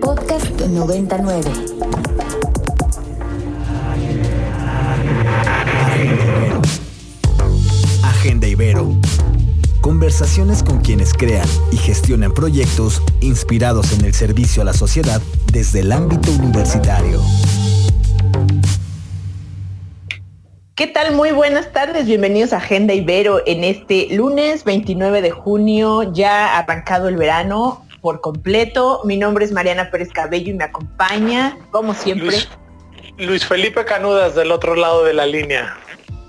Podcast 99. Agenda Ibero. Conversaciones con quienes crean y gestionan proyectos inspirados en el servicio a la sociedad desde el ámbito universitario. ¿Qué tal? Muy buenas tardes, bienvenidos a Agenda Ibero en este lunes 29 de junio, ya arrancado el verano por completo. Mi nombre es Mariana Pérez Cabello y me acompaña, como siempre. Luis, Felipe Canudas del otro lado de la línea.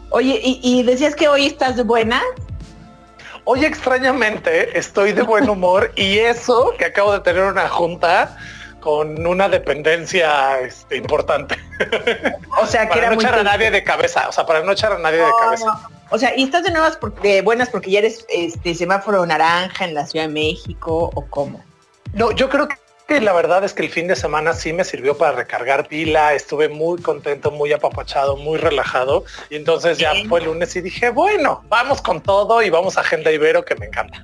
Oye, y, decías que hoy estás de buena. Hoy extrañamente estoy de buen humor y eso que acabo de tener una junta con una dependencia este, importante. O sea, que para no echar a nadie de cabeza, o sea, para no echar a nadie de cabeza. O sea, ¿y estás de nuevas porque, buenas porque ya eres este semáforo naranja en la Ciudad de México o cómo? No, yo creo que la verdad es que el fin de semana sí me sirvió para recargar pila, estuve muy contento, muy apapachado, muy relajado y entonces ya fue el lunes y dije, bueno, vamos con todo y vamos a Agenda Ibero que me encanta.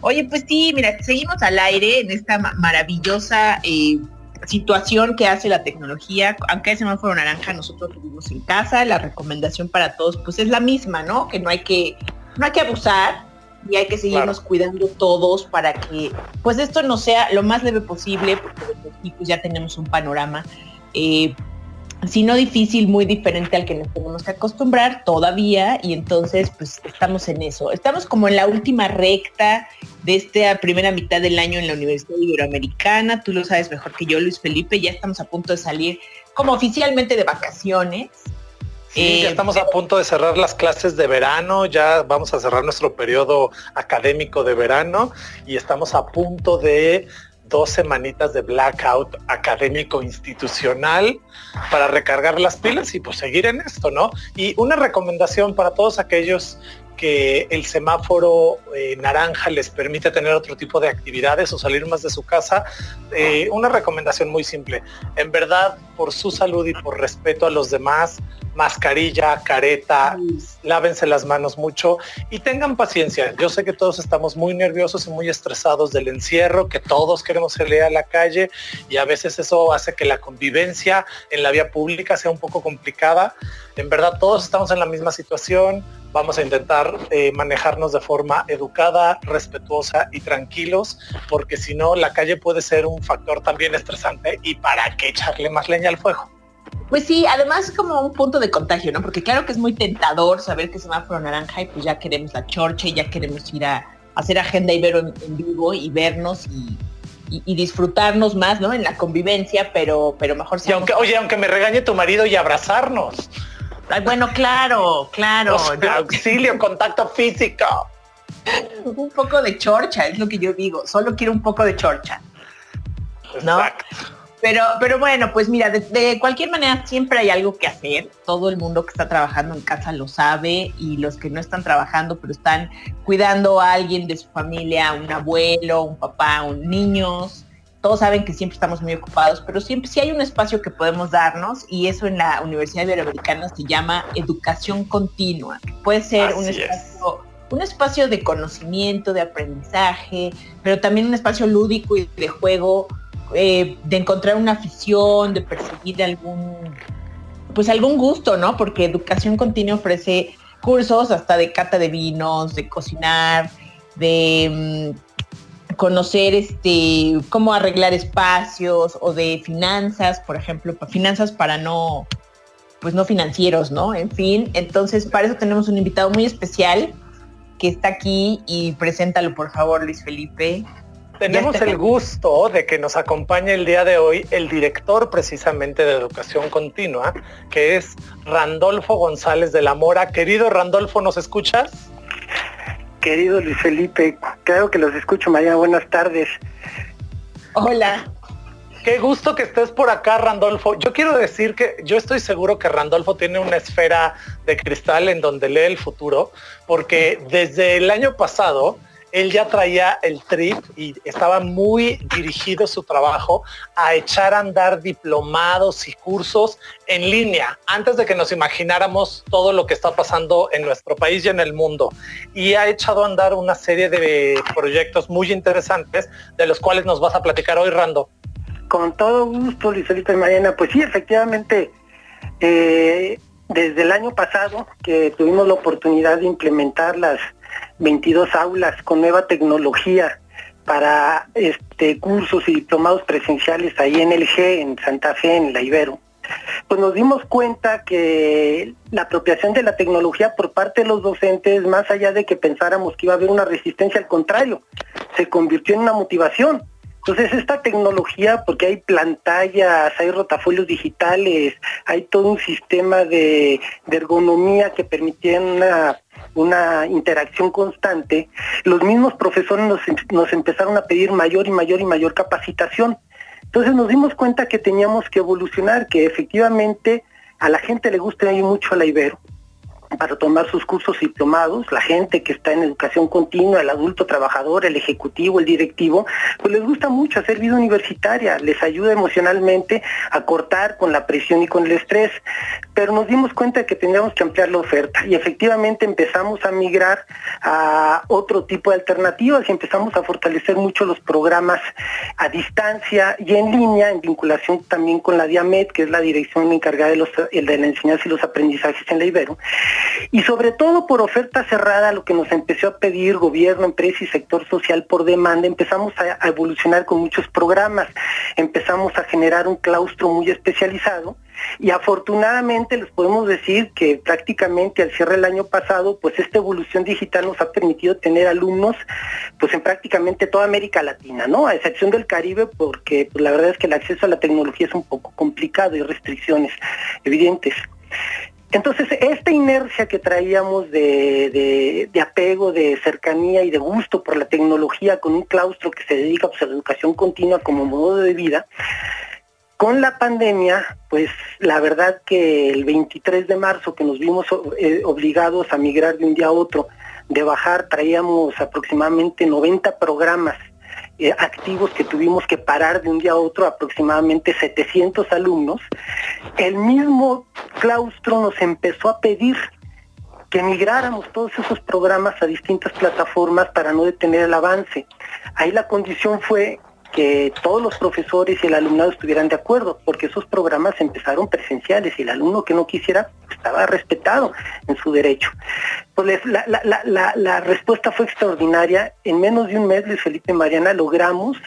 Oye, pues sí, mira, seguimos al aire en esta maravillosa eh, situación que hace la tecnología. Aunque ese semáforo naranja nosotros vivimos en casa, la recomendación para todos pues es la misma, ¿no? Que no hay que, no hay que abusar y hay que seguirnos cuidando todos para que pues esto no sea lo más leve posible, porque pues, ya tenemos un panorama eh, si no difícil, muy diferente al que nos tenemos que acostumbrar todavía y entonces pues estamos en eso. Estamos como en la última recta de esta primera mitad del año en la Universidad Iberoamericana, tú lo sabes mejor que yo, Luis Felipe, ya estamos a punto de salir como oficialmente de vacaciones. Sí, ya eh, estamos a punto de cerrar las clases de verano, ya vamos a cerrar nuestro periodo académico de verano y estamos a punto de dos semanitas de blackout académico institucional para recargar las pilas y pues seguir en esto, ¿no? Y una recomendación para todos aquellos que el semáforo eh, naranja les permite tener otro tipo de actividades o salir más de su casa, eh, una recomendación muy simple. En verdad, por su salud y por respeto a los demás, mascarilla, careta, lávense las manos mucho y tengan paciencia. Yo sé que todos estamos muy nerviosos y muy estresados del encierro, que todos queremos salir a la calle y a veces eso hace que la convivencia en la vía pública sea un poco complicada. En verdad todos estamos en la misma situación. Vamos a intentar eh, manejarnos de forma educada, respetuosa y tranquilos, porque si no, la calle puede ser un factor también estresante y para qué echarle más leña al fuego. Pues sí, además es como un punto de contagio, ¿no? Porque claro que es muy tentador saber que semáforo naranja y pues ya queremos la chorcha y ya queremos ir a, hacer agenda ibero en, en vivo y vernos y, disfrutarnos más, ¿no? En la convivencia, pero, pero mejor si aunque, oye, aunque me regañe tu marido y abrazarnos. Ay, bueno, claro, claro. auxilio, contacto físico. un poco de chorcha, es lo que yo digo. Solo quiero un poco de chorcha. ¿no? Exacto. Pero, pero bueno, pues mira, de, cualquier manera siempre hay algo que hacer. Todo el mundo que está trabajando en casa lo sabe y los que no están trabajando pero están cuidando a alguien de su familia, un abuelo, un papá, un niños. Todos saben que siempre estamos muy ocupados, pero siempre sí hay un espacio que podemos darnos y eso en la Universidad Iberoamericana se llama educación continua. Puede ser un espacio, un espacio de conocimiento, de aprendizaje, pero también un espacio lúdico y de juego eh, de encontrar una afición, de perseguir algún, pues algún gusto, ¿no? Porque educación continua ofrece cursos hasta de cata de vinos, de cocinar, de mm, conocer este cómo arreglar espacios o de finanzas, por ejemplo, finanzas para no pues no financieros, ¿no? En fin, entonces para eso tenemos un invitado muy especial que está aquí y preséntalo por favor, Luis Felipe. Tenemos el gusto de que nos acompañe el día de hoy el director precisamente de Educación Continua, que es Randolfo González de la Mora. Querido Randolfo, ¿nos escuchas? Querido Luis Felipe, creo que los escucho, María. Buenas tardes. Hola. Qué gusto que estés por acá, Randolfo. Yo quiero decir que yo estoy seguro que Randolfo tiene una esfera de cristal en donde lee el futuro, porque desde el año pasado él ya traía el trip y estaba muy dirigido su trabajo a echar a andar diplomados y cursos en línea antes de que nos imagináramos todo lo que está pasando en nuestro país y en el mundo. Y ha echado a andar una serie de proyectos muy interesantes de los cuales nos vas a platicar hoy, Rando. Con todo gusto, Luis Felipe Mariana. Pues sí, efectivamente, eh, desde el año pasado que tuvimos la oportunidad de implementar las 22 aulas con nueva tecnología para este cursos y diplomados presenciales ahí en el G, en Santa Fe, en la Ibero, pues nos dimos cuenta que la apropiación de la tecnología por parte de los docentes, más allá de que pensáramos que iba a haber una resistencia, al contrario, se convirtió en una motivación. Entonces esta tecnología, porque hay pantallas, hay rotafolios digitales, hay todo un sistema de, ergonomía que permitía una, una, interacción constante, los mismos profesores nos, empezaron a pedir mayor y mayor y mayor capacitación. Entonces nos dimos cuenta que teníamos que evolucionar, que efectivamente a la gente le gusta ir mucho a la Ibero para tomar sus cursos diplomados, la gente que está en educación continua, el adulto trabajador, el ejecutivo, el directivo, pues les gusta mucho hacer vida universitaria, les ayuda emocionalmente a cortar con la presión y con el estrés, pero nos dimos cuenta de que teníamos que ampliar la oferta y efectivamente empezamos a migrar a otro tipo de alternativas y empezamos a fortalecer mucho los programas a distancia y en línea, en vinculación también con la DIAMED, que es la dirección encargada de, los, de la enseñanza y los aprendizajes en la Ibero y sobre todo por oferta cerrada, lo que nos empezó a pedir gobierno, empresa y sector social por demanda, empezamos a, evolucionar con muchos programas, empezamos a generar un claustro muy especializado y afortunadamente les podemos decir que prácticamente al cierre del año pasado, pues esta evolución digital nos ha permitido tener alumnos pues en prácticamente toda América Latina, ¿no? A excepción del Caribe, porque pues, la verdad es que el acceso a la tecnología es un poco complicado y restricciones evidentes. Entonces, esta inercia que traíamos de, apego, de cercanía y de gusto por la tecnología con un claustro que se dedica pues, a la educación continua como modo de vida, con la pandemia, pues la verdad que el 23 de marzo que nos vimos eh, obligados a migrar de un día a otro, de bajar, traíamos aproximadamente 90 programas eh, activos que tuvimos que parar de un día a otro, aproximadamente 700 alumnos, el mismo claustro nos empezó a pedir que migráramos todos esos programas a distintas plataformas para no detener el avance. Ahí la condición fue que todos los profesores y el alumnado estuvieran de acuerdo, porque esos programas empezaron presenciales y el alumno que no quisiera estaba respetado en su derecho. Pues la, respuesta fue extraordinaria. En menos de un mes, Luis Felipe Mariana, logramos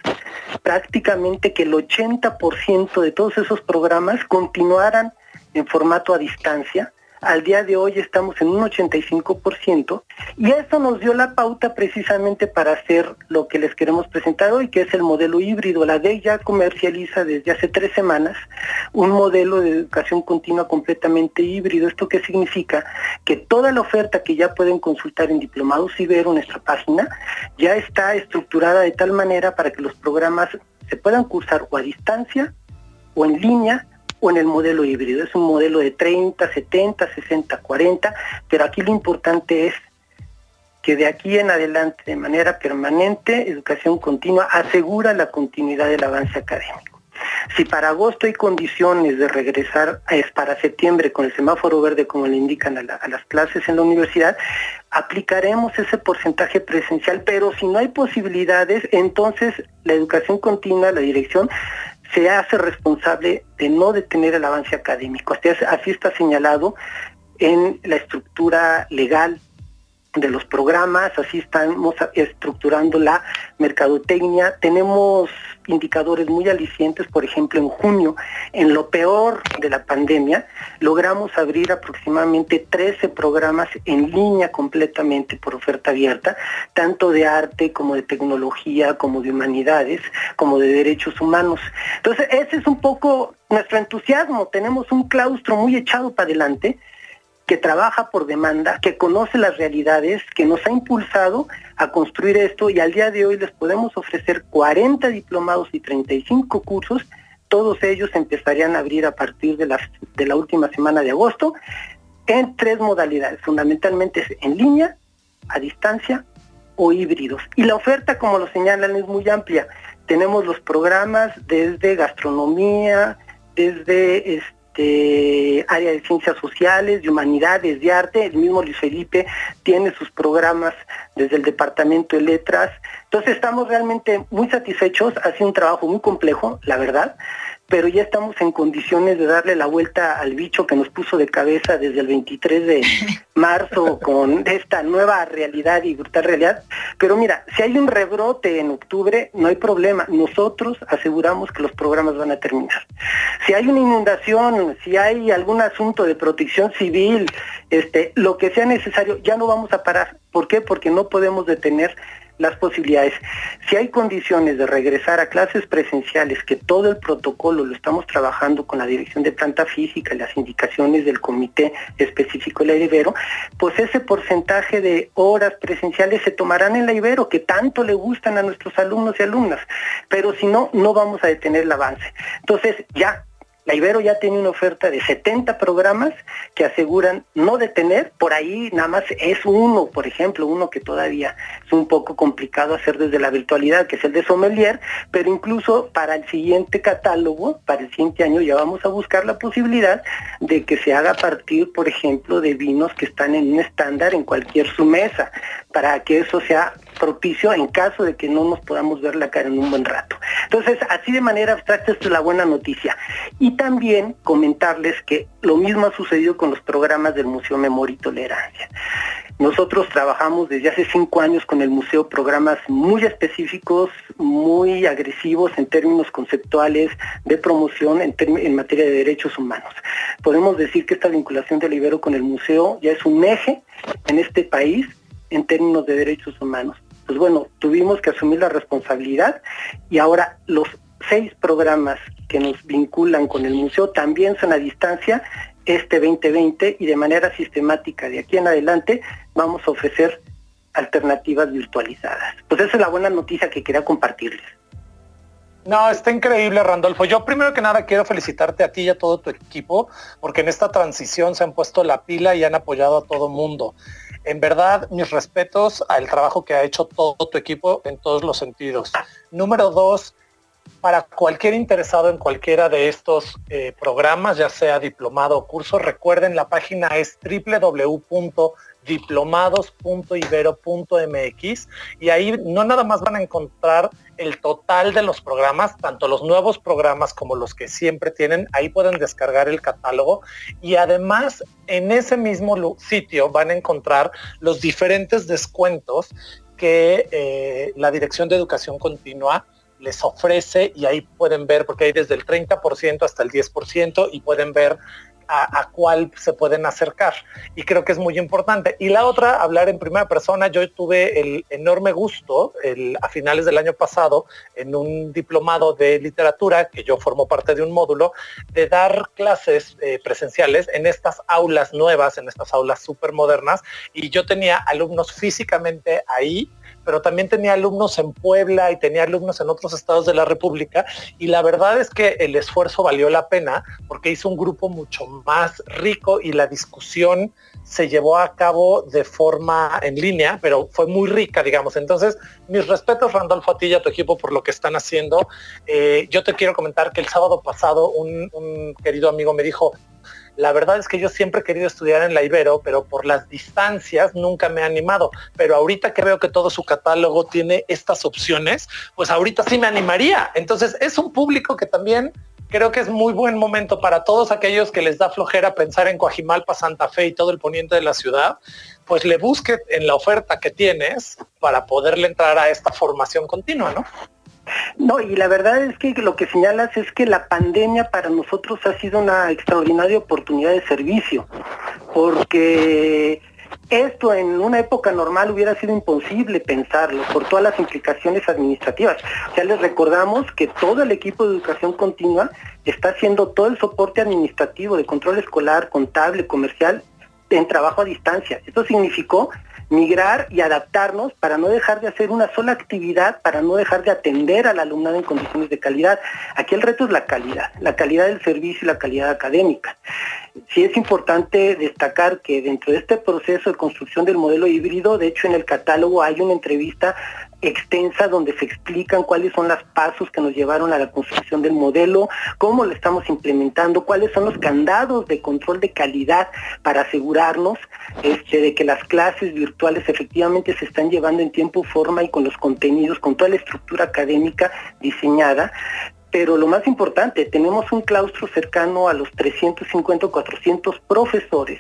prácticamente que el 80% de todos esos programas continuaran en formato a distancia al día de hoy estamos en un 85% y eso nos dio la pauta precisamente para hacer lo que les queremos presentar hoy, que es el modelo híbrido. La DEI ya comercializa desde hace tres semanas un modelo de educación continua completamente híbrido. ¿Esto qué significa? Que toda la oferta que ya pueden consultar en Diplomados Ibero, nuestra página, ya está estructurada de tal manera para que los programas se puedan cursar o a distancia o en línea o en el modelo híbrido. Es un modelo de 30, 70, 60, 40, pero aquí lo importante es que de aquí en adelante, de manera permanente, educación continua asegura la continuidad del avance académico. Si para agosto hay condiciones de regresar es para septiembre con el semáforo verde como le indican a, a, las clases en la universidad, aplicaremos ese porcentaje presencial, pero si no hay posibilidades, entonces la educación continua, la dirección, se hace responsable de no detener el avance académico. Así, está señalado en la estructura legal de los programas, así estamos estructurando la mercadotecnia. Tenemos indicadores muy alicientes, por ejemplo, en junio, en lo peor de la pandemia, logramos abrir aproximadamente 13 programas en línea completamente por oferta abierta, tanto de arte como de tecnología, como de humanidades, como de derechos humanos. Entonces, ese es un poco nuestro entusiasmo. Tenemos un claustro muy echado para adelante que trabaja por demanda, que conoce las realidades, que nos ha impulsado a construir esto y al día de hoy les podemos ofrecer 40 diplomados y 35 cursos. Todos ellos empezarían a abrir a partir de la, de la última semana de agosto en tres modalidades, fundamentalmente en línea, a distancia o híbridos. Y la oferta, como lo señalan, es muy amplia. Tenemos los programas desde gastronomía, desde este, área de ciencias sociales, de humanidades, de arte. El mismo Luis Felipe tiene sus programas desde el Departamento de Letras. Entonces estamos realmente muy satisfechos. Ha sido un trabajo muy complejo, la verdad pero ya estamos en condiciones de darle la vuelta al bicho que nos puso de cabeza desde el 23 de marzo con esta nueva realidad y brutal realidad. Pero mira, si hay un rebrote en octubre, no hay problema. Nosotros aseguramos que los programas van a terminar. Si hay una inundación, si hay algún asunto de protección civil, este, lo que sea necesario, ya no vamos a parar. ¿Por qué? Porque no podemos detener las posibilidades. Si hay condiciones de regresar a clases presenciales, que todo el protocolo lo estamos trabajando con la dirección de planta física y las indicaciones del comité específico de la Ibero, pues ese porcentaje de horas presenciales se tomarán en la Ibero, que tanto le gustan a nuestros alumnos y alumnas. Pero si no, no vamos a detener el avance. Entonces, ya la Ibero ya tiene una oferta de 70 programas que aseguran no detener, por ahí nada más es uno, por ejemplo, uno que todavía es un poco complicado hacer desde la virtualidad, que es el de Sommelier, pero incluso para el siguiente catálogo, para el siguiente año ya vamos a buscar la posibilidad de que se haga a partir, por ejemplo, de vinos que están en un estándar en cualquier su mesa, para que eso sea propicio en caso de que no nos podamos ver la cara en un buen rato. Entonces, así de manera abstracta, esto es la buena noticia. Y también comentarles que lo mismo ha sucedido con los programas del Museo Memoria y Tolerancia. Nosotros trabajamos desde hace cinco años con el museo programas muy específicos, muy agresivos en términos conceptuales de promoción en, materia de derechos humanos. Podemos decir que esta vinculación del Ibero con el museo ya es un eje en este país en términos de derechos humanos pues bueno, tuvimos que asumir la responsabilidad y ahora los seis programas que nos vinculan con el museo también son a distancia este 2020 y de manera sistemática de aquí en adelante vamos a ofrecer alternativas virtualizadas. Pues esa es la buena noticia que quería compartirles. No, está increíble, Randolfo. Yo primero que nada quiero felicitarte a ti y a todo tu equipo, porque en esta transición se han puesto la pila y han apoyado a todo mundo en verdad, mis respetos al trabajo que ha hecho todo tu equipo en todos los sentidos. Número dos, para cualquier interesado en cualquiera de estos eh, programas, ya sea diplomado o curso, recuerden la página es www.diplomados.ibero.mx y ahí no nada más van a encontrar el total de los programas, tanto los nuevos programas como los que siempre tienen, ahí pueden descargar el catálogo y además en ese mismo sitio van a encontrar los diferentes descuentos que eh, la Dirección de Educación Continua les ofrece y ahí pueden ver, porque hay desde el 30% hasta el 10% y pueden ver a, cuál se pueden acercar. Y creo que es muy importante. Y la otra, hablar en primera persona. Yo tuve el enorme gusto a finales del año pasado en un diplomado de literatura, que yo formo parte de un módulo, de dar clases eh, presenciales en estas aulas nuevas, en estas aulas súper modernas. Y yo tenía alumnos físicamente ahí pero también tenía alumnos en Puebla y tenía alumnos en otros estados de la República y la verdad es que el esfuerzo valió la pena porque hizo un grupo mucho más rico y la discusión se llevó a cabo de forma en línea, pero fue muy rica, digamos. Entonces, mis respetos, Randolfo, a ti y a tu equipo por lo que están haciendo. Eh, yo te quiero comentar que el sábado pasado un querido amigo me dijo, la verdad es que yo siempre he querido estudiar en la Ibero, pero por las distancias nunca me he animado. Pero ahorita que veo que todo su catálogo tiene estas opciones, pues ahorita sí me animaría. Entonces es un público que también creo que es muy buen momento para todos aquellos que les da flojera pensar en Coajimalpa, Santa Fe y todo el poniente de la ciudad, pues le busque en la oferta que tienes para poderle entrar a esta formación continua, ¿no? No, y la verdad es que lo que señalas es que la pandemia para nosotros ha sido una extraordinaria oportunidad de servicio, porque esto en una época normal hubiera sido imposible pensarlo por todas las implicaciones administrativas. Ya les recordamos que todo el equipo de educación continua está haciendo todo el soporte administrativo de control escolar, contable, comercial en trabajo a distancia. Esto significó migrar y adaptarnos para no dejar de hacer una sola actividad, para no dejar de atender al alumnado en condiciones de calidad. Aquí el reto es la calidad, la calidad del servicio y la calidad académica. Sí es importante destacar que dentro de este proceso de construcción del modelo híbrido, de hecho en el catálogo hay una entrevista extensa donde se explican cuáles son los pasos que nos llevaron a la construcción del modelo, cómo lo estamos implementando, cuáles son los candados de control de calidad para asegurarnos este, de que las clases virtuales efectivamente se están llevando en tiempo, forma y con los contenidos, con toda la estructura académica diseñada. Pero lo más importante, tenemos un claustro cercano a los 350 o 400 profesores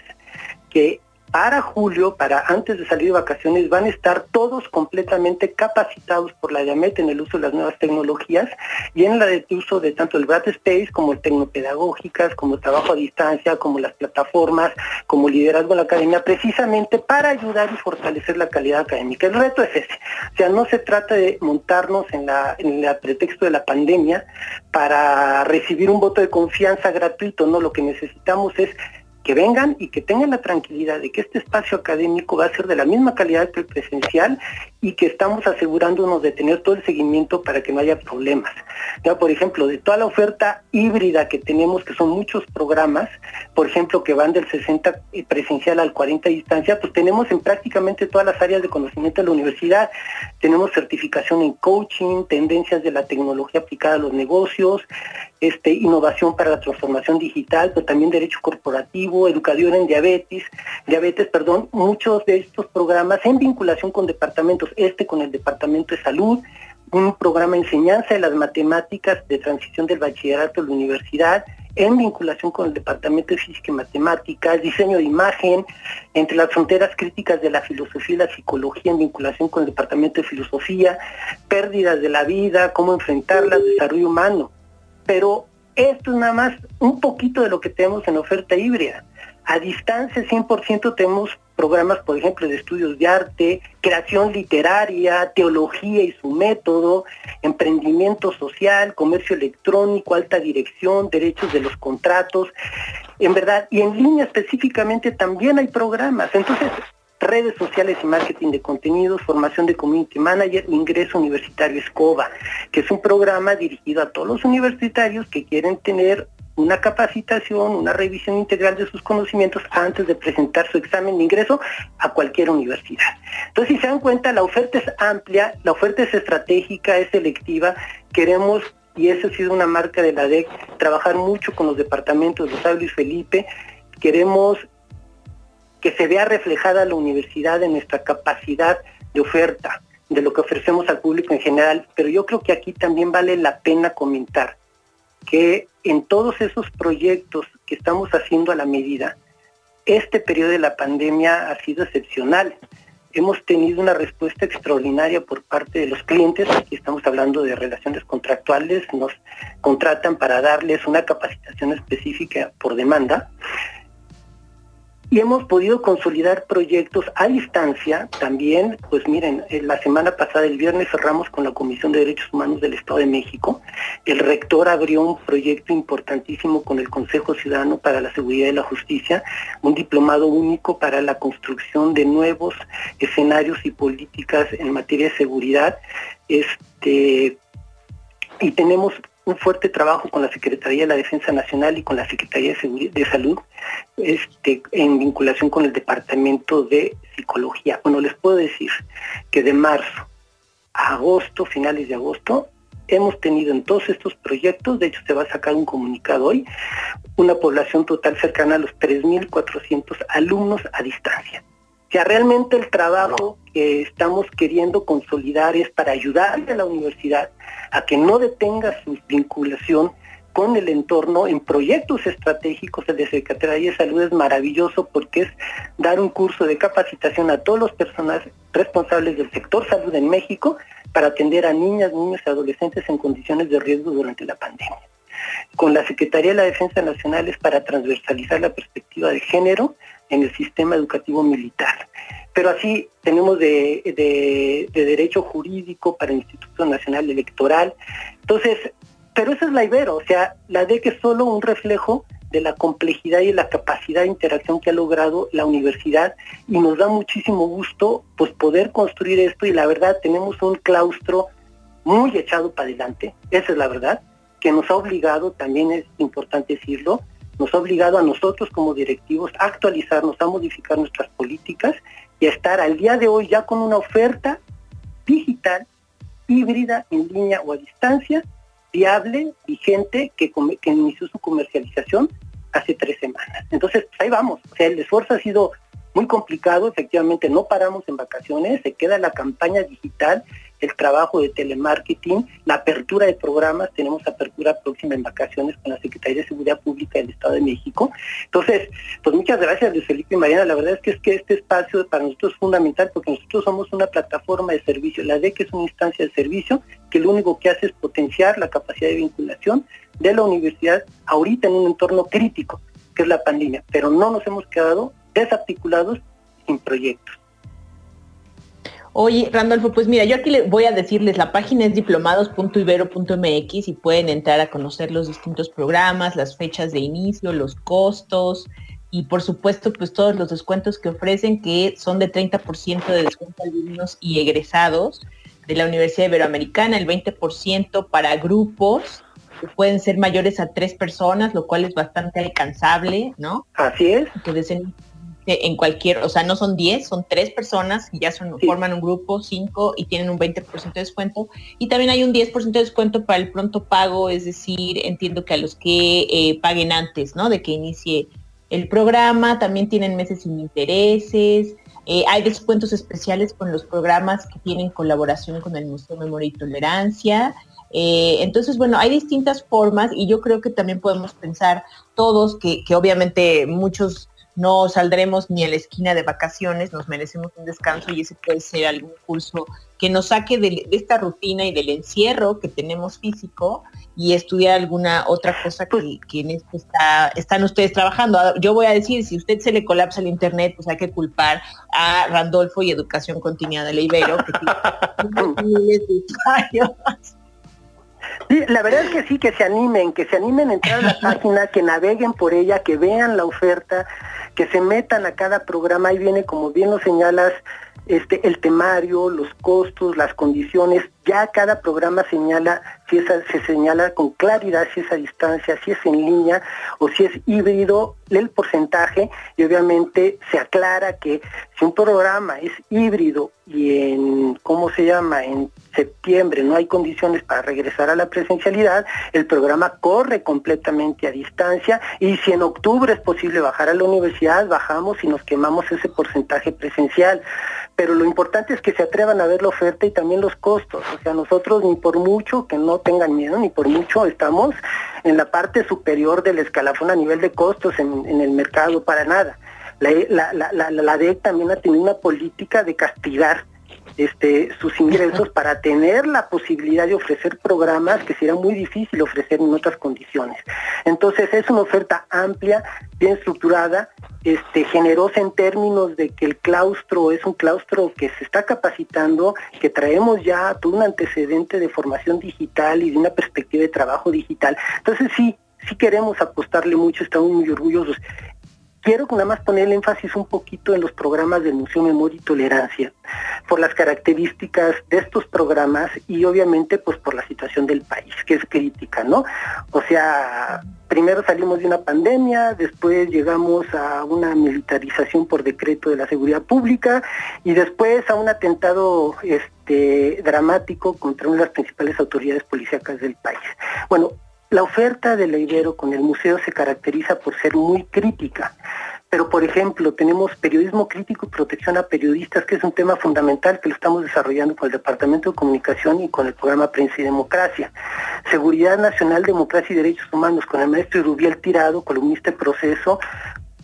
que para julio, para antes de salir de vacaciones, van a estar todos completamente capacitados por la DIAMET en el uso de las nuevas tecnologías y en el uso de tanto el Brad Space como el Tecnopedagógicas, como el trabajo a distancia, como las plataformas, como liderazgo en la academia, precisamente para ayudar y fortalecer la calidad académica. El reto es ese. O sea, no se trata de montarnos en, la, en el pretexto de la pandemia para recibir un voto de confianza gratuito, no, lo que necesitamos es que vengan y que tengan la tranquilidad de que este espacio académico va a ser de la misma calidad que el presencial y que estamos asegurándonos de tener todo el seguimiento para que no haya problemas. Ya, por ejemplo, de toda la oferta híbrida que tenemos, que son muchos programas, por ejemplo, que van del 60 presencial al 40 distancia, pues tenemos en prácticamente todas las áreas de conocimiento de la universidad. Tenemos certificación en coaching, tendencias de la tecnología aplicada a los negocios, este, innovación para la transformación digital, pero también derecho corporativo, educación en diabetes, diabetes, perdón, muchos de estos programas en vinculación con departamentos este con el Departamento de Salud, un programa de enseñanza de las matemáticas de transición del bachillerato a la universidad, en vinculación con el Departamento de Física y Matemáticas, diseño de imagen, entre las fronteras críticas de la filosofía y la psicología en vinculación con el Departamento de Filosofía, pérdidas de la vida, cómo enfrentarlas, desarrollo humano. Pero esto es nada más un poquito de lo que tenemos en oferta híbrida. A distancia 100% tenemos programas, por ejemplo, de estudios de arte, creación literaria, teología y su método, emprendimiento social, comercio electrónico, alta dirección, derechos de los contratos, en verdad, y en línea específicamente también hay programas. Entonces, redes sociales y marketing de contenidos, formación de community manager, ingreso universitario ESCOBA, que es un programa dirigido a todos los universitarios que quieren tener una capacitación, una revisión integral de sus conocimientos antes de presentar su examen de ingreso a cualquier universidad. Entonces, si se dan cuenta, la oferta es amplia, la oferta es estratégica, es selectiva, queremos y eso ha sido una marca de la DEC, trabajar mucho con los departamentos de Saulo y Felipe. Queremos que se vea reflejada la universidad en nuestra capacidad de oferta, de lo que ofrecemos al público en general, pero yo creo que aquí también vale la pena comentar que en todos esos proyectos que estamos haciendo a la medida, este periodo de la pandemia ha sido excepcional. Hemos tenido una respuesta extraordinaria por parte de los clientes, aquí estamos hablando de relaciones contractuales, nos contratan para darles una capacitación específica por demanda y hemos podido consolidar proyectos a distancia también, pues miren, eh, la semana pasada, el viernes cerramos con la Comisión de Derechos Humanos del Estado de México, el rector abrió un proyecto importantísimo con el Consejo Ciudadano para la Seguridad y la Justicia, un diplomado único para la construcción de nuevos escenarios y políticas en materia de seguridad, este, y tenemos un fuerte trabajo con la Secretaría de la Defensa Nacional y con la Secretaría de, Salud este, en vinculación con el Departamento de Psicología. Bueno, les puedo decir que de marzo a agosto, finales de agosto, hemos tenido en todos estos proyectos, de hecho se va a sacar un comunicado hoy, una población total cercana a los 3.400 alumnos a distancia. Sea, realmente el trabajo que estamos queriendo consolidar es para ayudarle a la universidad a que no detenga su vinculación con el entorno en proyectos estratégicos. El de Secretaría de Salud es maravilloso porque es dar un curso de capacitación a todos los personas responsables del sector salud en México para atender a niñas, niños y adolescentes en condiciones de riesgo durante la pandemia. Con la Secretaría de la Defensa Nacional es para transversalizar la perspectiva de género en el sistema educativo militar. Pero así tenemos de, derecho jurídico para el Instituto Nacional Electoral. Entonces, pero esa es la Ibero, o sea, la DEC es solo un reflejo de la complejidad y la capacidad de interacción que ha logrado la universidad y nos da muchísimo gusto pues poder construir esto y la verdad tenemos un claustro muy echado para adelante, esa es la verdad, que nos ha obligado, también es importante decirlo, nos ha obligado a nosotros como directivos a actualizarnos, a modificar nuestras políticas y a estar al día de hoy ya con una oferta digital, híbrida, en línea o a distancia, viable, vigente, que, que inició su comercialización hace tres semanas. Entonces, pues ahí vamos. O sea, el esfuerzo ha sido muy complicado, efectivamente no paramos en vacaciones, se queda la campaña digital el trabajo de telemarketing, la apertura de programas, tenemos apertura próxima en vacaciones con la Secretaría de Seguridad Pública del Estado de México. Entonces, pues muchas gracias Luis Felipe y Mariana, la verdad es que es que este espacio para nosotros es fundamental porque nosotros somos una plataforma de servicio, la DEC es una instancia de servicio que lo único que hace es potenciar la capacidad de vinculación de la universidad ahorita en un entorno crítico, que es la pandemia, pero no nos hemos quedado desarticulados sin proyectos. Oye, Randolfo, pues mira, yo aquí le voy a decirles, la página es diplomados.ibero.mx y pueden entrar a conocer los distintos programas, las fechas de inicio, los costos y por supuesto pues todos los descuentos que ofrecen que son de 30% de descuento a alumnos y egresados de la Universidad Iberoamericana, el 20% para grupos que pueden ser mayores a tres personas, lo cual es bastante alcanzable, ¿no? Así es. En cualquier, o sea, no son 10, son tres personas y ya son, forman un grupo, 5 y tienen un 20% de descuento. Y también hay un 10% de descuento para el pronto pago, es decir, entiendo que a los que eh, paguen antes, ¿no? De que inicie el programa, también tienen meses sin intereses. Eh, hay descuentos especiales con los programas que tienen colaboración con el Museo Memoria y Tolerancia. Eh, entonces, bueno, hay distintas formas y yo creo que también podemos pensar todos que, que obviamente muchos no saldremos ni a la esquina de vacaciones, nos merecemos un descanso y ese puede ser algún curso que nos saque de, esta rutina y del encierro que tenemos físico y estudiar alguna otra cosa que, en esto está, están ustedes trabajando. Yo voy a decir, si usted se le colapsa el internet, pues hay que culpar a Randolfo y Educación Continua de que Sí, la verdad es que sí, que se animen, que se animen a entrar a la página, que naveguen por ella, que vean la oferta, que se metan a cada programa, ahí viene, como bien lo señalas, este, el temario, los costos, las condiciones, ya cada programa señala, si se señala con claridad si es a distancia, si es en línea o si es híbrido, el porcentaje y obviamente se aclara que si un programa es híbrido y en, ¿cómo se llama?, en septiembre no hay condiciones para regresar a la presencialidad, el programa corre completamente a distancia y si en octubre es posible bajar a la universidad, bajamos y nos quemamos ese porcentaje presencial. Pero lo importante es que se atrevan a ver la oferta y también los costos. O sea, nosotros ni por mucho que no tengan miedo, ni por mucho estamos en la parte superior del escalafón a nivel de costos en, el mercado, para nada. La, la, la, DEC también ha tenido una política de castigar este, sus ingresos para tener la posibilidad de ofrecer programas que será muy difícil ofrecer en otras condiciones. Entonces es una oferta amplia, bien estructurada, este, generosa en términos de que el claustro es un claustro que se está capacitando, que traemos ya todo un antecedente de formación digital y de una perspectiva de trabajo digital. Entonces sí, sí queremos apostarle mucho, estamos muy orgullosos. Quiero nada más poner el énfasis un poquito en los programas del Museo Memoria y Tolerancia, por las características de estos programas y obviamente pues por la situación del país, que es crítica, ¿no? O sea, primero salimos de una pandemia, después llegamos a una militarización por decreto de la seguridad pública y después a un atentado este, dramático contra una de las principales autoridades policíacas del país. Bueno, la oferta de la con el museo se caracteriza por ser muy crítica, pero por ejemplo tenemos periodismo crítico y protección a periodistas, que es un tema fundamental que lo estamos desarrollando con el Departamento de Comunicación y con el programa Prensa y Democracia. Seguridad Nacional, Democracia y Derechos Humanos, con el maestro Rubiel Tirado, columnista de proceso,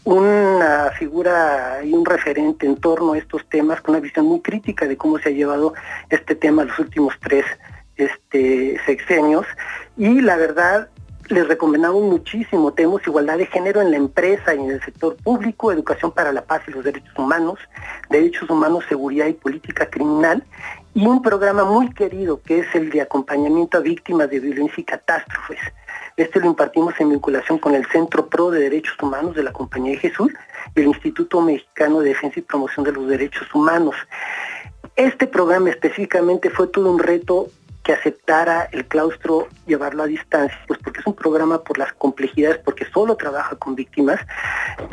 una figura y un referente en torno a estos temas con una visión muy crítica de cómo se ha llevado este tema los últimos tres este, sexenios y la verdad les recomendamos muchísimo, tenemos igualdad de género en la empresa y en el sector público, educación para la paz y los derechos humanos, derechos humanos, seguridad y política criminal, y un programa muy querido que es el de acompañamiento a víctimas de violencia y catástrofes. Este lo impartimos en vinculación con el Centro Pro de Derechos Humanos de la Compañía de Jesús y el Instituto Mexicano de Defensa y Promoción de los Derechos Humanos. Este programa específicamente fue todo un reto que aceptara el claustro llevarlo a distancia, pues porque que es un programa por las complejidades, porque solo trabaja con víctimas,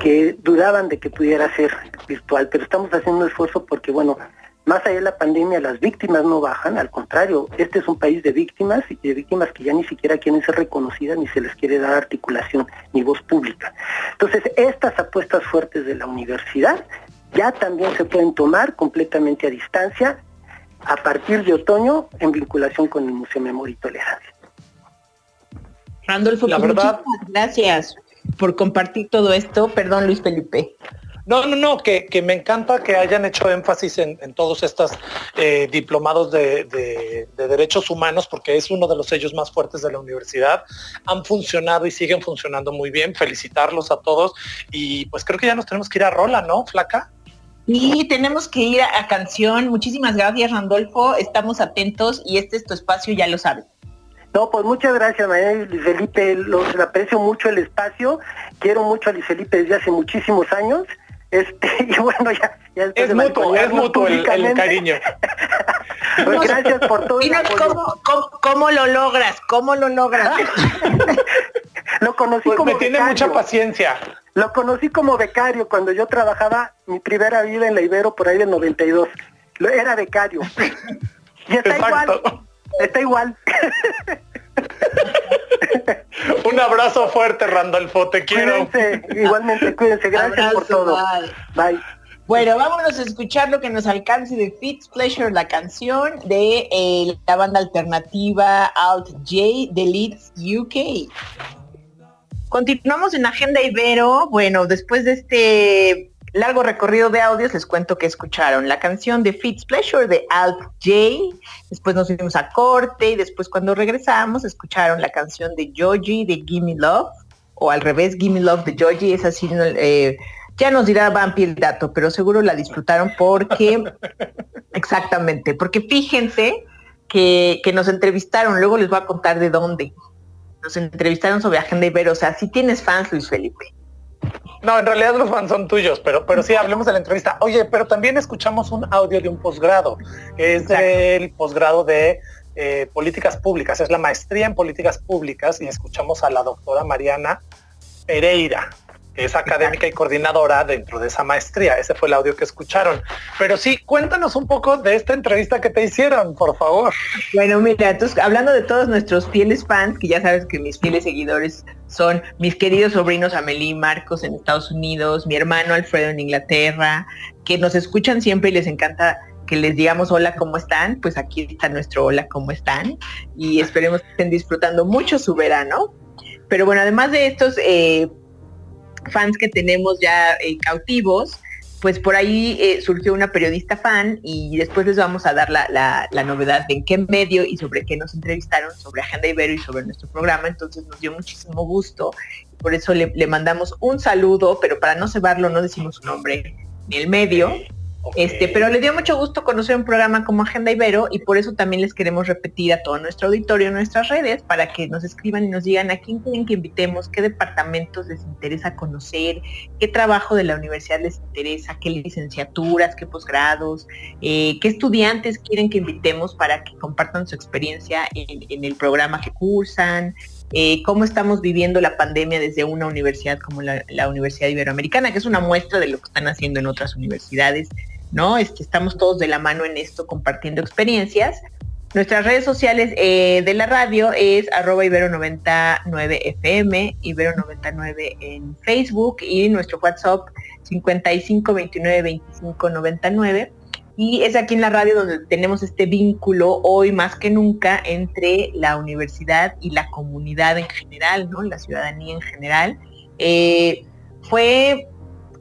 que dudaban de que pudiera ser virtual, pero estamos haciendo un esfuerzo porque, bueno, más allá de la pandemia, las víctimas no bajan, al contrario, este es un país de víctimas y de víctimas que ya ni siquiera quieren ser reconocidas ni se les quiere dar articulación ni voz pública. Entonces, estas apuestas fuertes de la universidad ya también se pueden tomar completamente a distancia a partir de otoño en vinculación con el Museo Memoria y Tolerancia. Randolfo, la pues verdad, gracias por compartir todo esto. Perdón, Luis Felipe. No, no, no, que, me encanta que hayan hecho énfasis en, todos estos eh, diplomados de, derechos humanos, porque es uno de los sellos más fuertes de la universidad. Han funcionado y siguen funcionando muy bien. Felicitarlos a todos. Y pues creo que ya nos tenemos que ir a Rola, ¿no, Flaca? Y tenemos que ir a, canción. Muchísimas gracias, Randolfo. Estamos atentos y este es tu espacio, ya lo sabes. No, pues muchas gracias, María Luis Felipe. Los aprecio mucho el espacio. Quiero mucho a Luis Felipe desde hace muchísimos años. Este, y bueno, ya, ya es mutuo, es mutuo el, cariño. pues gracias por todo. ¿cómo, lo logras? ¿Cómo lo logras? lo conocí pues como me tiene mucha paciencia. Lo conocí como becario cuando yo trabajaba mi primera vida en la Ibero por ahí del 92. Era becario. Y está igual. Está igual. Un abrazo fuerte, Randolfo, te quiero. igualmente, cuídense, gracias por todo. Bye. Bueno, vámonos a escuchar lo que nos alcance de Fitz Pleasure, la canción de eh, la banda alternativa Alt J de Leeds UK. Continuamos en Agenda Ibero. Bueno, después de este largo recorrido de audios, les cuento que escucharon la canción de Fitz Pleasure de Alt J, después nos fuimos a corte y después cuando regresamos escucharon la canción de Joji de Gimme Love, o al revés, Gimme Love de Joji, es así, eh, ya nos dirá Vampi el dato, pero seguro la disfrutaron porque, exactamente, porque fíjense que, que nos entrevistaron, luego les voy a contar de dónde. Nos entrevistaron sobre Agenda Ibero, o sea, si tienes fans, Luis Felipe. No, en realidad los fans son tuyos, pero, pero sí, hablemos de la entrevista. Oye, pero también escuchamos un audio de un posgrado, que es el posgrado de eh, políticas públicas, es la maestría en políticas públicas y escuchamos a la doctora Mariana Pereira es académica y coordinadora dentro de esa maestría. Ese fue el audio que escucharon. Pero sí, cuéntanos un poco de esta entrevista que te hicieron, por favor. Bueno, mira, entonces, hablando de todos nuestros fieles fans, que ya sabes que mis fieles seguidores son mis queridos sobrinos Amelie y Marcos en Estados Unidos, mi hermano Alfredo en Inglaterra, que nos escuchan siempre y les encanta que les digamos hola, ¿cómo están? Pues aquí está nuestro hola, ¿cómo están? Y esperemos que estén disfrutando mucho su verano. Pero bueno, además de estos eh, fans que tenemos ya eh, cautivos, pues por ahí eh, surgió una periodista fan y después les vamos a dar la, novedad de en qué medio y sobre qué nos entrevistaron, sobre Agenda Ibero y sobre nuestro programa. Entonces nos dio muchísimo gusto. Por eso le, le mandamos un saludo, pero para no cebarlo no decimos su nombre ni el medio. Este, pero le dio mucho gusto conocer un programa como Agenda Ibero y por eso también les queremos repetir a todo nuestro auditorio nuestras redes para que nos escriban y nos digan a quién quieren que invitemos, qué departamentos les interesa conocer, qué trabajo de la universidad les interesa, qué licenciaturas, qué posgrados, eh, qué estudiantes quieren que invitemos para que compartan su experiencia en, el programa que cursan, eh, cómo estamos viviendo la pandemia desde una universidad como la, la, Universidad Iberoamericana, que es una muestra de lo que están haciendo en otras universidades ¿no? Es que estamos todos de la mano en esto compartiendo experiencias. Nuestras redes sociales eh, de la radio es arroba ibero99fm, ibero99 en Facebook y nuestro WhatsApp 55292599. Y es aquí en la radio donde tenemos este vínculo hoy más que nunca entre la universidad y la comunidad en general, ¿no? La ciudadanía en general. Eh, fue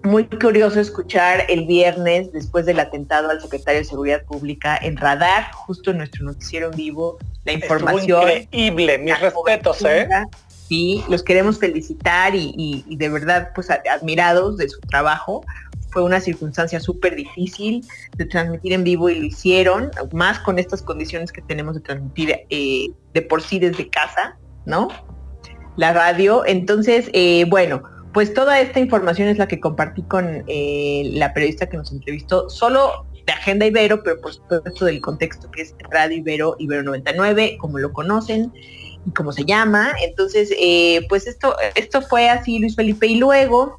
muy curioso escuchar el viernes, después del atentado al secretario de Seguridad Pública, en Radar, justo en nuestro noticiero en vivo, la información. increíble, mis respetos, ¿eh? Sí, los queremos felicitar y, de verdad, pues admirados de su trabajo. Fue una circunstancia súper difícil de transmitir en vivo y lo hicieron, más con estas condiciones que tenemos de transmitir eh, de por sí desde casa, ¿no? La radio. Entonces, eh, bueno, pues toda esta información es la que compartí con eh, la periodista que nos entrevistó, solo de Agenda Ibero, pero por supuesto del contexto que es Radio Ibero, Ibero 99, como lo conocen. cómo se llama. Entonces, eh, pues esto, esto fue así, Luis Felipe, y luego,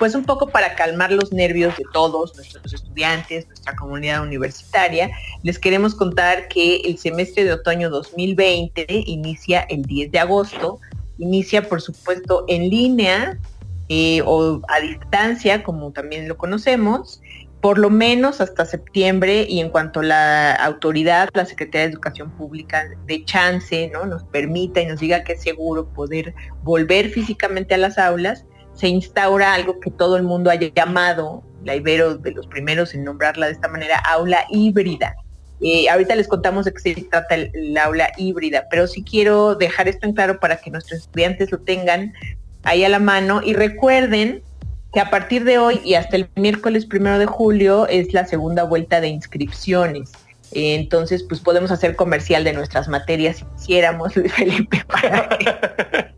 pues un poco para calmar los nervios de todos nuestros estudiantes, nuestra comunidad universitaria, les queremos contar que el semestre de otoño 2020 inicia el 10 de agosto, inicia por supuesto en línea o a distancia, como también lo conocemos, por lo menos hasta septiembre y en cuanto la autoridad, la Secretaría de Educación Pública de chance, ¿no? nos permita y nos diga que es seguro poder volver físicamente a las aulas, se instaura algo que todo el mundo haya llamado, la Ibero de los primeros en nombrarla de esta manera, aula híbrida. Eh, ahorita les contamos de qué se trata el, aula híbrida, pero sí quiero dejar esto en claro para que nuestros estudiantes lo tengan ahí a la mano y recuerden que a partir de hoy y hasta el miércoles primero de julio es la segunda vuelta de inscripciones. Entonces, pues podemos hacer comercial de nuestras materias si quisiéramos, Luis Felipe.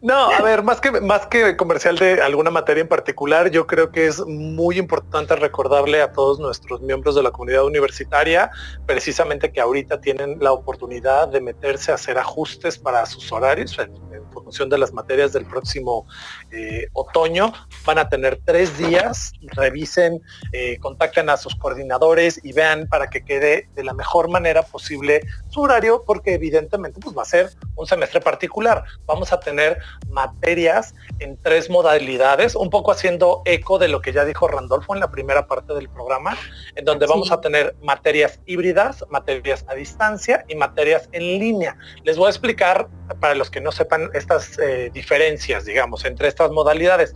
No, a ver, más que, más que comercial de alguna materia en particular, yo creo que es muy importante recordarle a todos nuestros miembros de la comunidad universitaria, precisamente que ahorita tienen la oportunidad de meterse a hacer ajustes para sus horarios en, función de las materias del próximo eh, otoño. Van a tener tres días, revisen, eh, contacten a sus coordinadores y vean para que quede de la mejor manera posible su horario, porque evidentemente pues, va a ser un semestre particular. Vamos a tener materias en tres modalidades, un poco haciendo eco de lo que ya dijo Randolfo en la primera parte del programa, en donde vamos a tener materias híbridas, materias a distancia y materias en línea. Les voy a explicar, para los que no sepan, estas eh, diferencias, digamos, entre estas modalidades.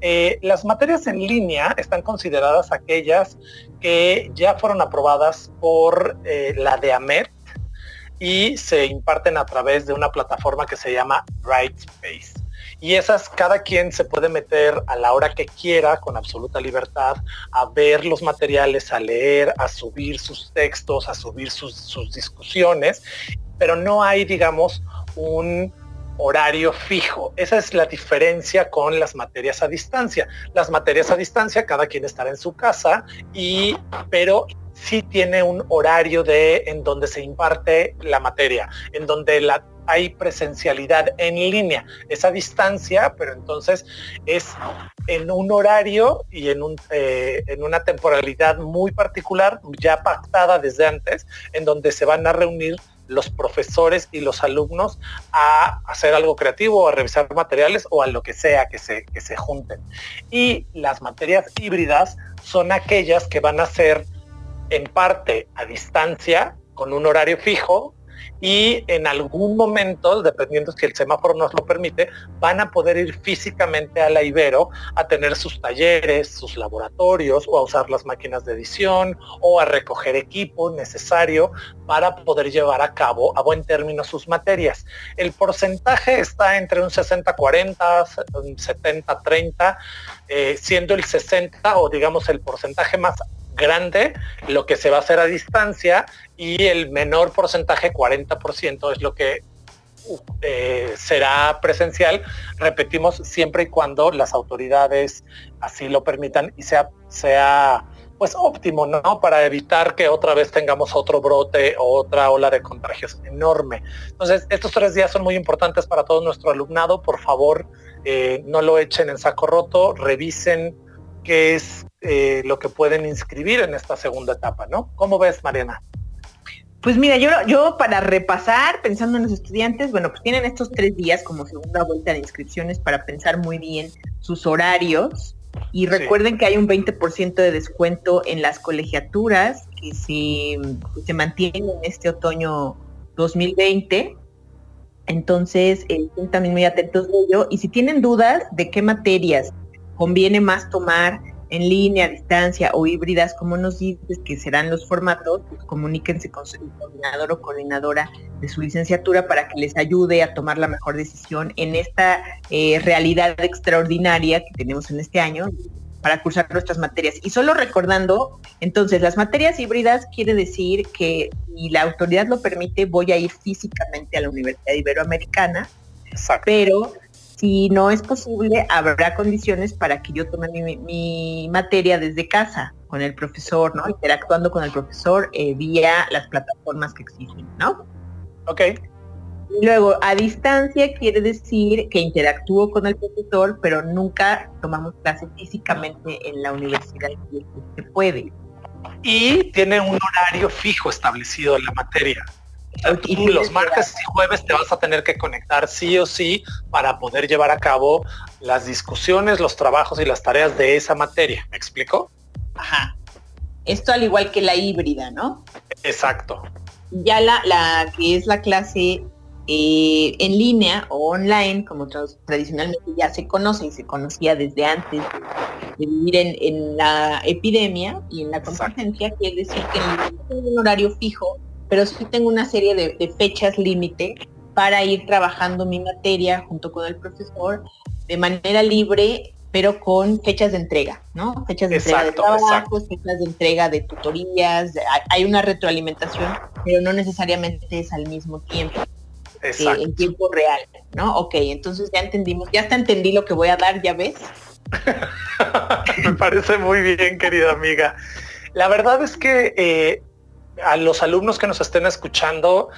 Eh, las materias en línea están consideradas aquellas que ya fueron aprobadas por eh, la de AMET, y se imparten a través de una plataforma que se llama Brightspace. Y esas cada quien se puede meter a la hora que quiera con absoluta libertad a ver los materiales, a leer, a subir sus textos, a subir sus, sus discusiones, pero no hay, digamos, un horario fijo. Esa es la diferencia con las materias a distancia. Las materias a distancia, cada quien estará en su casa, y, pero sí tiene un horario de en donde se imparte la materia, en donde la, hay presencialidad en línea, esa distancia, pero entonces es en un horario y en, un, eh, en una temporalidad muy particular, ya pactada desde antes, en donde se van a reunir los profesores y los alumnos a hacer algo creativo, a revisar materiales o a lo que sea que se, que se junten. Y las materias híbridas son aquellas que van a ser en parte a distancia, con un horario fijo, y en algún momento, dependiendo si el semáforo nos lo permite, van a poder ir físicamente a la Ibero a tener sus talleres, sus laboratorios o a usar las máquinas de edición o a recoger equipo necesario para poder llevar a cabo a buen término sus materias. El porcentaje está entre un 60-40, un 70-30, eh, siendo el 60 o digamos el porcentaje más grande lo que se va a hacer a distancia y el menor porcentaje, 40%, es lo que eh, será presencial, repetimos, siempre y cuando las autoridades así lo permitan y sea, sea pues óptimo, ¿no? Para evitar que otra vez tengamos otro brote o otra ola de contagios enorme. Entonces, estos tres días son muy importantes para todo nuestro alumnado. Por favor, eh, no lo echen en saco roto, revisen qué es eh, lo que pueden inscribir en esta segunda etapa, ¿no? ¿Cómo ves, Mariana? Pues mira, yo, yo para repasar, pensando en los estudiantes, bueno, pues tienen estos tres días como segunda vuelta de inscripciones para pensar muy bien sus horarios. Y recuerden que hay un 20% de descuento en las colegiaturas que se, se mantienen en este otoño 2020. Entonces, eh, estén también muy atentos de ello. Y si tienen dudas de qué materias conviene más tomar en línea, a distancia o híbridas, como nos dices que serán los formatos, pues comuníquense con su coordinador o coordinadora de su licenciatura para que les ayude a tomar la mejor decisión en esta eh, realidad extraordinaria que tenemos en este año para cursar nuestras materias. Y solo recordando, entonces, las materias híbridas quiere decir que si la autoridad lo permite, voy a ir físicamente a la Universidad Iberoamericana, pero si no es posible, habrá condiciones para que yo tome mi, materia desde casa con el profesor, ¿no? Interactuando con el profesor eh, vía las plataformas que existen, ¿no? Ok. Luego, a distancia quiere decir que interactúo con el profesor, pero nunca tomamos clases físicamente en la universidad si se puede. Y tiene un horario fijo establecido en la materia. Tú los martes y jueves te vas a tener que conectar sí o sí para poder llevar a cabo las discusiones, los trabajos y las tareas de esa materia. ¿Me explico? Ajá. Esto al igual que la híbrida, ¿no? Exacto. Ya la, la que es la clase eh, en línea o online, como tradicionalmente ya se conoce y se conocía desde antes de, vivir en, la epidemia y en la contingencia, quiere decir que tengo un horario fijo, pero sí tengo una serie de, fechas límite para ir trabajando mi materia junto con el profesor de manera libre, pero con fechas de entrega, ¿no? Fechas de entrega de trabajos, fechas de entrega de tutorías, hay una retroalimentación, pero no necesariamente es al mismo tiempo. Eh, en tiempo real, ¿no? Ok, entonces ya entendimos, ya hasta entendí lo que voy a dar, ¿ya ves? Me parece muy bien, querida amiga. La verdad es que eh, a los alumnos que nos estén escuchando,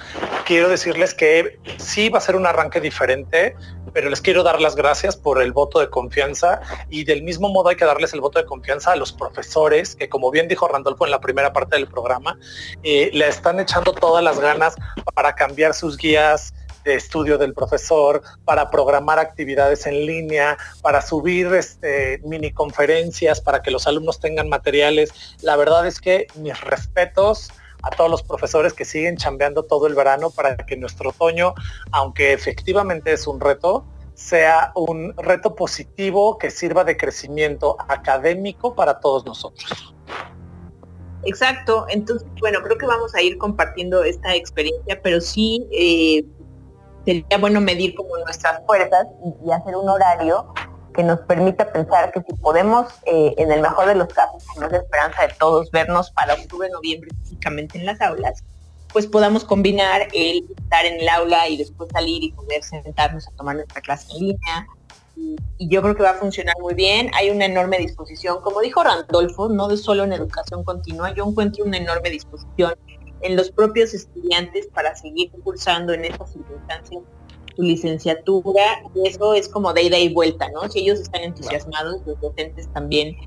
quiero decirles que sí va a ser un arranque diferente, pero les quiero dar las gracias por el voto de confianza y del mismo modo hay que darles el voto de confianza a los profesores que como bien dijo Randolfo en la primera parte del programa, eh, le están echando todas las ganas para cambiar sus guías de estudio del profesor, para programar actividades en línea, para subir este, mini conferencias, para que los alumnos tengan materiales. La verdad es que mis respetos a todos los profesores que siguen chambeando todo el verano para que nuestro otoño, aunque efectivamente es un reto, sea un reto positivo que sirva de crecimiento académico para todos nosotros. Exacto, entonces, bueno, creo que vamos a ir compartiendo esta experiencia, pero sí eh, sería bueno medir como nuestras fuerzas y hacer un horario que nos permita pensar que si podemos, eh, en el mejor de los casos, con la esperanza de todos, vernos para octubre, noviembre físicamente en las aulas, pues podamos combinar el estar en el aula y después salir y poder sentarnos a tomar nuestra clase en línea. Y, yo creo que va a funcionar muy bien. Hay una enorme disposición, como dijo Randolfo, no de solo en educación continua, yo encuentro una enorme disposición en los propios estudiantes para seguir cursando en esas circunstancias su licenciatura, y eso es como de ida y vuelta, ¿no? Si ellos están entusiasmados, los docentes también,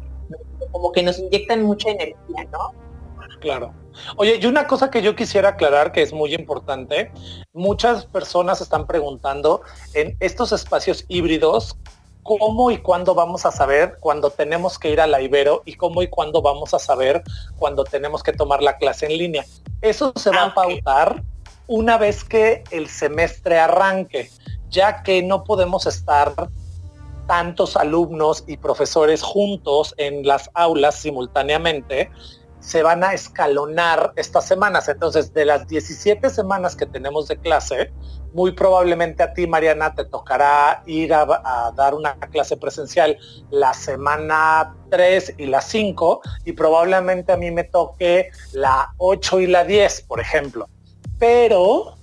como que nos inyectan mucha energía, ¿no? Claro. Oye, y una cosa que yo quisiera aclarar que es muy importante, muchas personas están preguntando en estos espacios híbridos, ¿cómo y cuándo vamos a saber cuando tenemos que ir a la Ibero y cómo y cuándo vamos a saber cuando tenemos que tomar la clase en línea? Eso se va a ah, pautar una vez que el semestre arranque, ya que no podemos estar tantos alumnos y profesores juntos en las aulas simultáneamente, se van a escalonar estas semanas. Entonces, de las 17 semanas que tenemos de clase, muy probablemente a ti, Mariana, te tocará ir a, dar una clase presencial la semana 3 y la 5 y probablemente a mí me toque la 8 y la 10, por ejemplo pero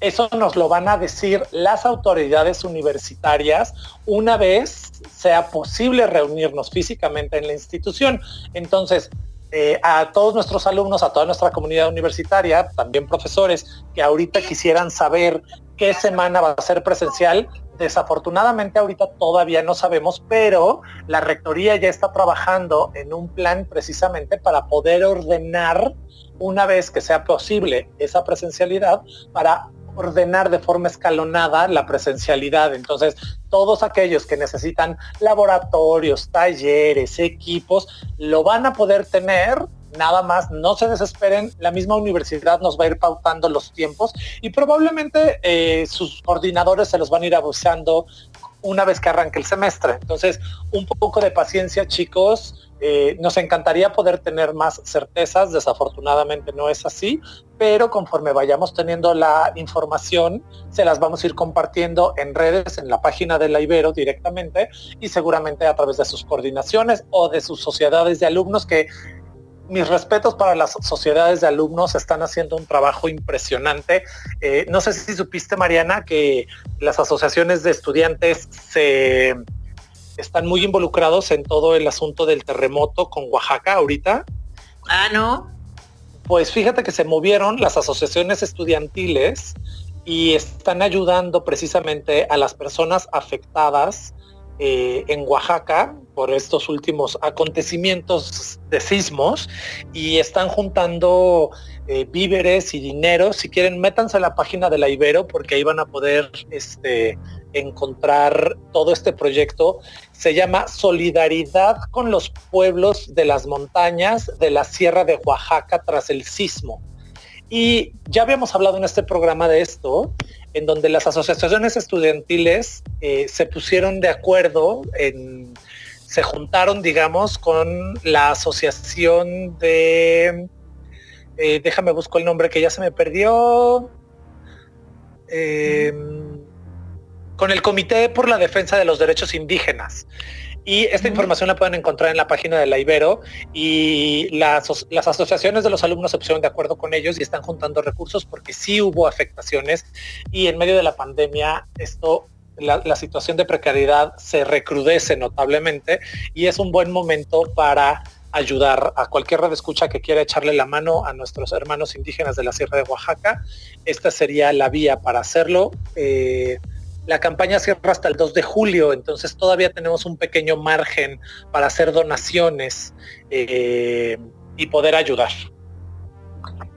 eso nos lo van a decir las autoridades universitarias una vez sea posible reunirnos físicamente en la institución. Entonces, eh, a todos nuestros alumnos, a toda nuestra comunidad universitaria, también profesores que ahorita quisieran saber qué semana va a ser presencial, desafortunadamente ahorita todavía no sabemos, pero la rectoría ya está trabajando en un plan precisamente para poder ordenar una vez que sea posible esa presencialidad para ordenar de forma escalonada la presencialidad. Entonces, todos aquellos que necesitan laboratorios, talleres, equipos, lo van a poder tener. Nada más, no se desesperen, la misma universidad nos va a ir pautando los tiempos y probablemente eh, sus coordinadores se los van a ir abusando una vez que arranque el semestre. Entonces, un poco de paciencia, chicos eh, nos encantaría poder tener más certezas, desafortunadamente no es así, pero conforme vayamos teniendo la información, se las vamos a ir compartiendo en redes, en la página de la Ibero directamente y seguramente a través de sus coordinaciones o de sus sociedades de alumnos que mis respetos para las sociedades de alumnos están haciendo un trabajo impresionante. Eh, no sé si supiste, Mariana, que las asociaciones de estudiantes se están muy involucrados en todo el asunto del terremoto con Oaxaca ahorita. Ah, no. Pues fíjate que se movieron las asociaciones estudiantiles y están ayudando precisamente a las personas afectadas eh, en Oaxaca por estos últimos acontecimientos de sismos y están juntando eh, víveres y dinero. Si quieren, métanse a la página de la Ibero porque ahí van a poder este, encontrar todo este proyecto. Se llama Solidaridad con los pueblos de las montañas de la Sierra de Oaxaca tras el sismo. Y ya habíamos hablado en este programa de esto, en donde las asociaciones estudiantiles eh, se pusieron de acuerdo, se juntaron, digamos, con la asociación de, eh, déjame busco el nombre que ya se me perdió, em, con el Comité por la Defensa de los Derechos Indígenas. Y esta información la pueden encontrar en la página de la Ibero y las, las, asociaciones de los alumnos se pusieron de acuerdo con ellos y están juntando recursos porque sí hubo afectaciones y en medio de la pandemia esto la, situación de precariedad se recrudece notablemente y es un buen momento para ayudar a cualquier red escucha que quiera echarle la mano a nuestros hermanos indígenas de la Sierra de Oaxaca. Esta sería la vía para hacerlo. Eh, la campaña cierra hasta el 2 de julio, entonces todavía tenemos un pequeño margen para hacer donaciones eh, y poder ayudar.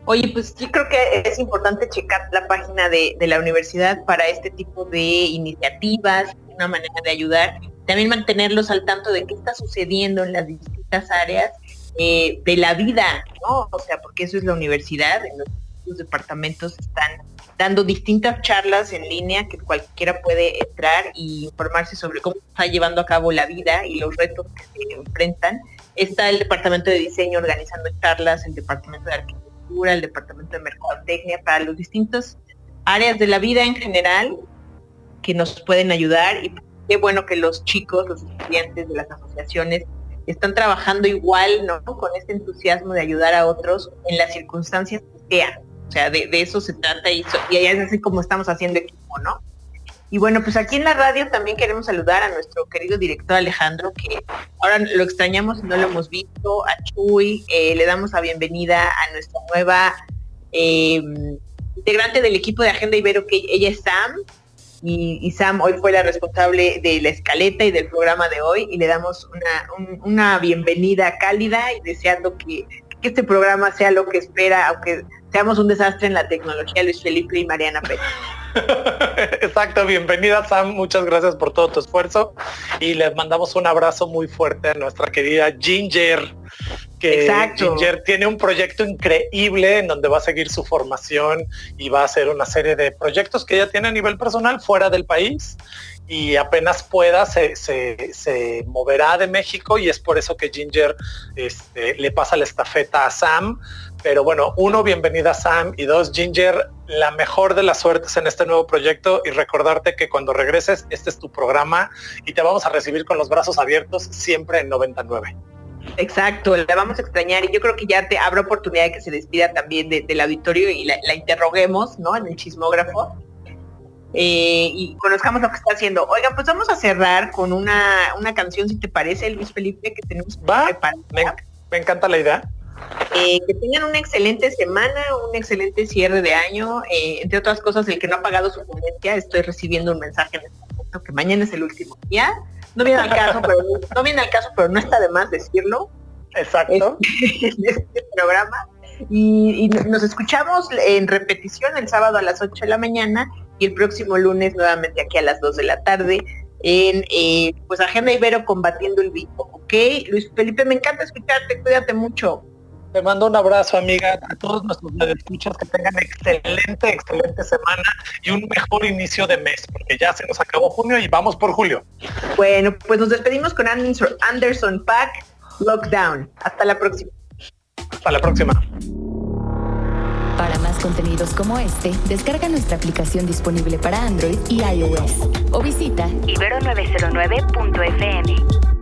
Oye, pues yo creo que es importante checar la página de, la universidad para este tipo de iniciativas, una manera de ayudar, también mantenerlos al tanto de qué está sucediendo en las distintas áreas eh, de la vida, ¿no? O sea, porque eso es la universidad, en los departamentos están dando distintas charlas en línea que cualquiera puede entrar y informarse sobre cómo está llevando a cabo la vida y los retos que se enfrentan. Está el departamento de diseño organizando charlas, el departamento de arquitectura, el departamento de mercadotecnia para los distintos áreas de la vida en general que nos pueden ayudar y qué bueno que los chicos, los estudiantes de las asociaciones están trabajando igual, ¿no? Con este entusiasmo de ayudar a otros en las circunstancias que sean o sea, de, eso se trata y, y es así como estamos haciendo equipo, ¿no? Y bueno, pues aquí en la radio también queremos saludar a nuestro querido director Alejandro, que ahora lo extrañamos y no lo hemos visto, a Chuy, eh, le damos la bienvenida a nuestra nueva em, integrante del equipo de Agenda Ibero, que ella es Sam, y, Sam hoy fue la responsable de la escaleta y del programa de hoy, y le damos una, una bienvenida cálida y deseando que este programa sea lo que espera, aunque seamos un desastre en la tecnología, Luis Felipe y Mariana Pérez. Exacto, bienvenida Sam, muchas gracias por todo tu esfuerzo y les mandamos un abrazo muy fuerte a nuestra querida Ginger, que Ginger tiene un proyecto increíble en donde va a seguir su formación y va a hacer una serie de proyectos que ella tiene a nivel personal fuera del país y apenas pueda se, se, moverá de México y es por eso que Ginger este, le pasa la estafeta a Sam. Pero bueno, uno, bienvenida Sam y dos, Ginger, la mejor de las suertes en este nuevo proyecto y recordarte que cuando regreses, este es tu programa y te vamos a recibir con los brazos abiertos siempre en 99. Exacto, la vamos a extrañar y yo creo que ya te habrá oportunidad de que se despida también del auditorio y la, la interroguemos, ¿no? En el chismógrafo eh, y conozcamos lo que está haciendo. Oiga, pues vamos a cerrar con una, una canción, si te parece, Luis Felipe, que tenemos Va, me, me, encanta la idea. Eh, que tengan una excelente semana, un excelente cierre de año. Eh, entre otras cosas, el que no ha pagado su ponencia, estoy recibiendo un mensaje en este momento que mañana es el último día. No viene al caso, pero no viene al caso, pero no está de más decirlo. Exacto. En este programa. Y, y, nos escuchamos en repetición el sábado a las 8 de la mañana y el próximo lunes nuevamente aquí a las 2 de la tarde en eh, pues Agenda Ibero combatiendo el vivo, ¿ok? Luis Felipe, me encanta escucharte, cuídate mucho. Te mando un abrazo, amiga, a todos nuestros escuchas que tengan excelente, excelente semana y un mejor inicio de mes, porque ya se nos acabó junio y vamos por julio. Bueno, pues nos despedimos con Anderson Pack, Lockdown. Hasta la próxima. Hasta la próxima. Para más contenidos como este, descarga nuestra aplicación disponible para Android y iOS o visita ibero909.fm.